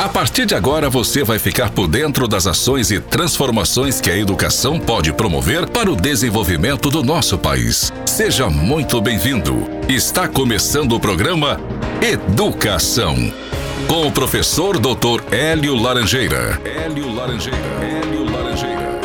A partir de agora, você vai ficar por dentro das ações e transformações que a educação pode promover para o desenvolvimento do nosso país. Seja muito bem-vindo. Está começando o programa Educação. Com o professor Dr. Hélio Laranjeira. Hélio Laranjeira. Hélio Laranjeira.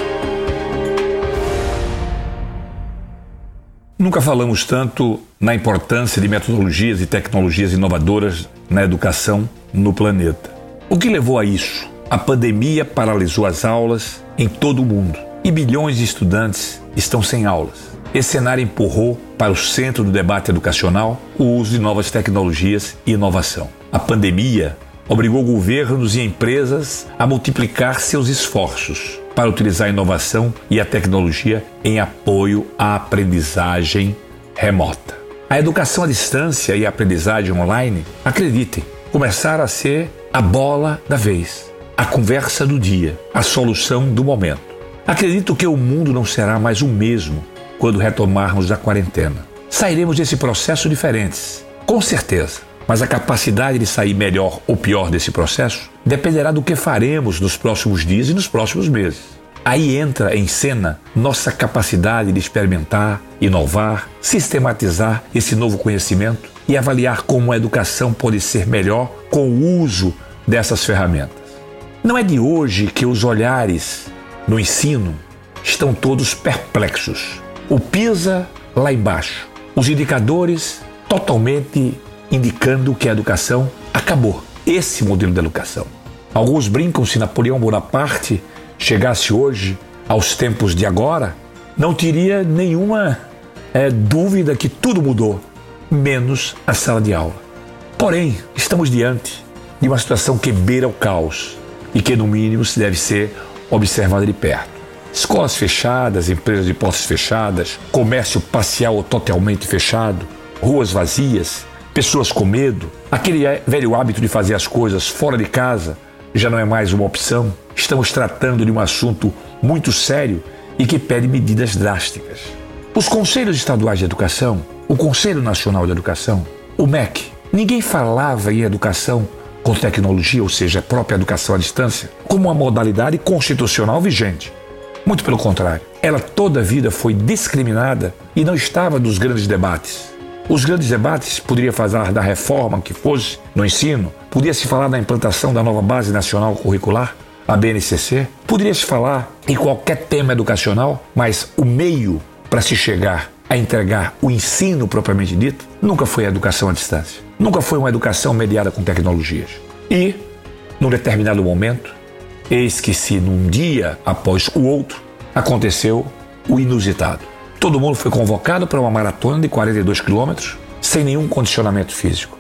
Nunca falamos tanto na importância de metodologias e tecnologias inovadoras na educação no planeta. O que levou a isso? A pandemia paralisou as aulas em todo o mundo e bilhões de estudantes estão sem aulas. Esse cenário empurrou para o centro do debate educacional o uso de novas tecnologias e inovação. A pandemia obrigou governos e empresas a multiplicar seus esforços para utilizar a inovação e a tecnologia em apoio à aprendizagem remota. A educação à distância e a aprendizagem online, acreditem, começaram a ser a bola da vez, a conversa do dia, a solução do momento. Acredito que o mundo não será mais o mesmo quando retomarmos a quarentena. Sairemos desse processo diferentes, com certeza. Mas a capacidade de sair melhor ou pior desse processo dependerá do que faremos nos próximos dias e nos próximos meses. Aí entra em cena nossa capacidade de experimentar, inovar, sistematizar esse novo conhecimento e avaliar como a educação pode ser melhor com o uso dessas ferramentas. Não é de hoje que os olhares no ensino estão todos perplexos. O PISA lá embaixo, os indicadores totalmente indicando que a educação acabou. Esse modelo de educação. Alguns brincam se Napoleão Bonaparte chegasse hoje aos tempos de agora, não teria nenhuma é, dúvida que tudo mudou, menos a sala de aula. Porém, estamos diante de uma situação que beira o caos e que, no mínimo, se deve ser observada de perto. Escolas fechadas, empresas de postos fechadas, comércio parcial ou totalmente fechado, ruas vazias, pessoas com medo, aquele velho hábito de fazer as coisas fora de casa já não é mais uma opção. Estamos tratando de um assunto muito sério e que pede medidas drásticas. Os conselhos estaduais de educação, o Conselho Nacional de Educação, o MEC, ninguém falava em educação com tecnologia, ou seja, a própria educação à distância, como uma modalidade constitucional vigente. Muito pelo contrário, ela toda a vida foi discriminada e não estava nos grandes debates. Os grandes debates poderia falar da reforma que fosse no ensino, podia se falar da implantação da nova base nacional curricular, a BNCC, poderia se falar em qualquer tema educacional, mas o meio para se chegar a entregar o ensino propriamente dito nunca foi a educação à distância. Nunca foi uma educação mediada com tecnologias. E, num determinado momento, eis que se num dia após o outro, aconteceu o inusitado. Todo mundo foi convocado para uma maratona de 42 quilômetros sem nenhum condicionamento físico.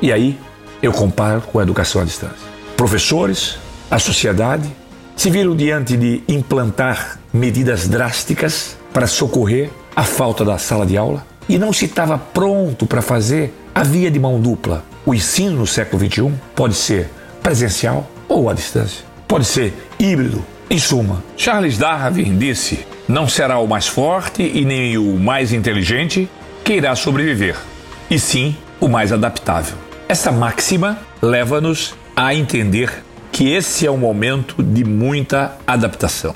E aí eu comparo com a educação à distância. Professores, a sociedade, se viram diante de implantar medidas drásticas para socorrer a falta da sala de aula e não se estava pronto para fazer a via de mão dupla. O ensino no século XXI pode ser presencial ou à distância. Pode ser híbrido. Em suma, Charles Darwin disse: não será o mais forte e nem o mais inteligente que irá sobreviver, e sim o mais adaptável. Essa máxima leva-nos a entender que esse é um momento de muita adaptação.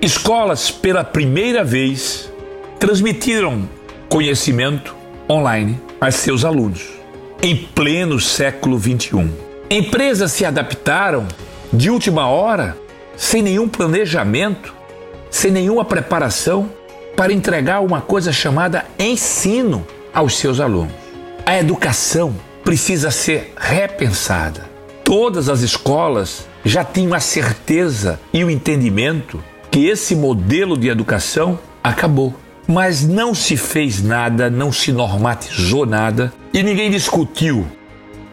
Escolas, pela primeira vez, transmitiram conhecimento online a seus alunos, em pleno século XXI. Empresas se adaptaram de última hora, sem nenhum planejamento, sem nenhuma preparação, para entregar uma coisa chamada ensino aos seus alunos. A educação precisa ser repensada. Todas as escolas já tinham a certeza e o entendimento que esse modelo de educação acabou. Mas não se fez nada, não se normatizou nada e ninguém discutiu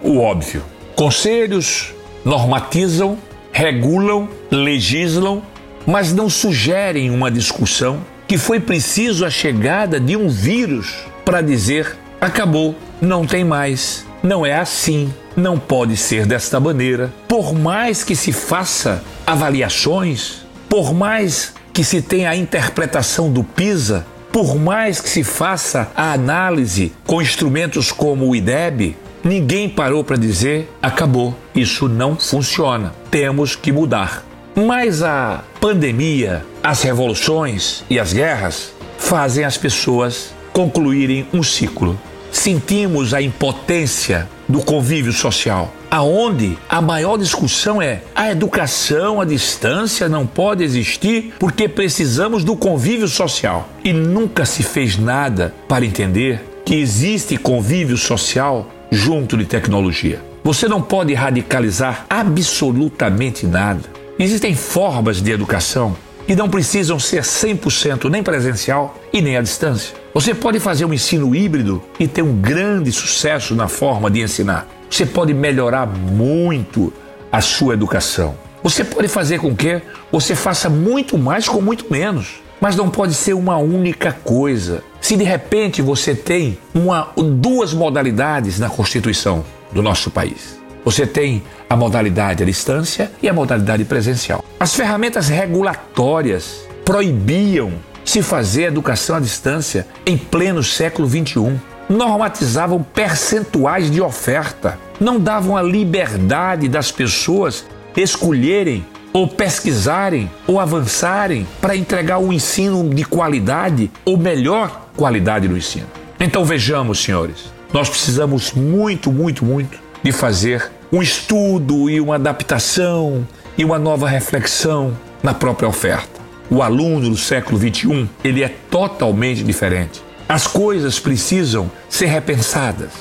o óbvio. Conselhos normatizam, regulam, legislam, mas não sugerem uma discussão que foi preciso a chegada de um vírus para dizer acabou, não tem mais, não é assim, não pode ser desta maneira. Por mais que se faça avaliações, por mais que se tenha a interpretação do PISA, por mais que se faça a análise com instrumentos como o IDEB, ninguém parou para dizer acabou. Isso não funciona. Temos que mudar. Mas a pandemia, as revoluções e as guerras fazem as pessoas concluírem um ciclo. Sentimos a impotência do convívio social, aonde a maior discussão é a educação à distância não pode existir porque precisamos do convívio social. E nunca se fez nada para entender que existe convívio social junto de tecnologia. Você não pode radicalizar absolutamente nada. Existem formas de educação que não precisam ser 100% nem presencial e nem à distância. Você pode fazer um ensino híbrido e ter um grande sucesso na forma de ensinar. Você pode melhorar muito a sua educação. Você pode fazer com que você faça muito mais com muito menos. Mas não pode ser uma única coisa. Se de repente você tem uma, duas modalidades na Constituição do nosso país, você tem a modalidade à distância e a modalidade presencial. As ferramentas regulatórias proibiam se fazer educação à distância em pleno século XXI. Normatizavam percentuais de oferta, não davam a liberdade das pessoas escolherem ou pesquisarem ou avançarem para entregar um ensino de qualidade ou melhor qualidade do ensino. Então vejamos, senhores, nós precisamos muito, muito, muito de fazer um estudo e uma adaptação e uma nova reflexão na própria oferta. O aluno do século 21, ele é totalmente diferente. As coisas precisam ser repensadas.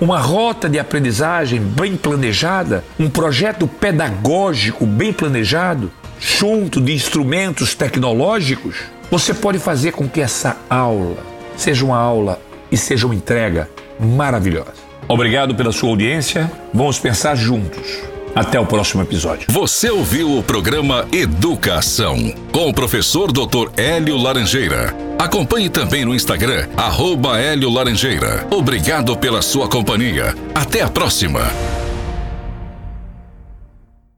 Uma rota de aprendizagem bem planejada, um projeto pedagógico bem planejado, junto de instrumentos tecnológicos, você pode fazer com que essa aula seja uma aula e seja uma entrega maravilhosa. Obrigado pela sua audiência. Vamos pensar juntos. Até o próximo episódio. Você ouviu o programa Educação com o professor Dr. Hélio Laranjeira. Acompanhe também no Instagram, arroba Hélio Laranjeira. Obrigado pela sua companhia. Até a próxima.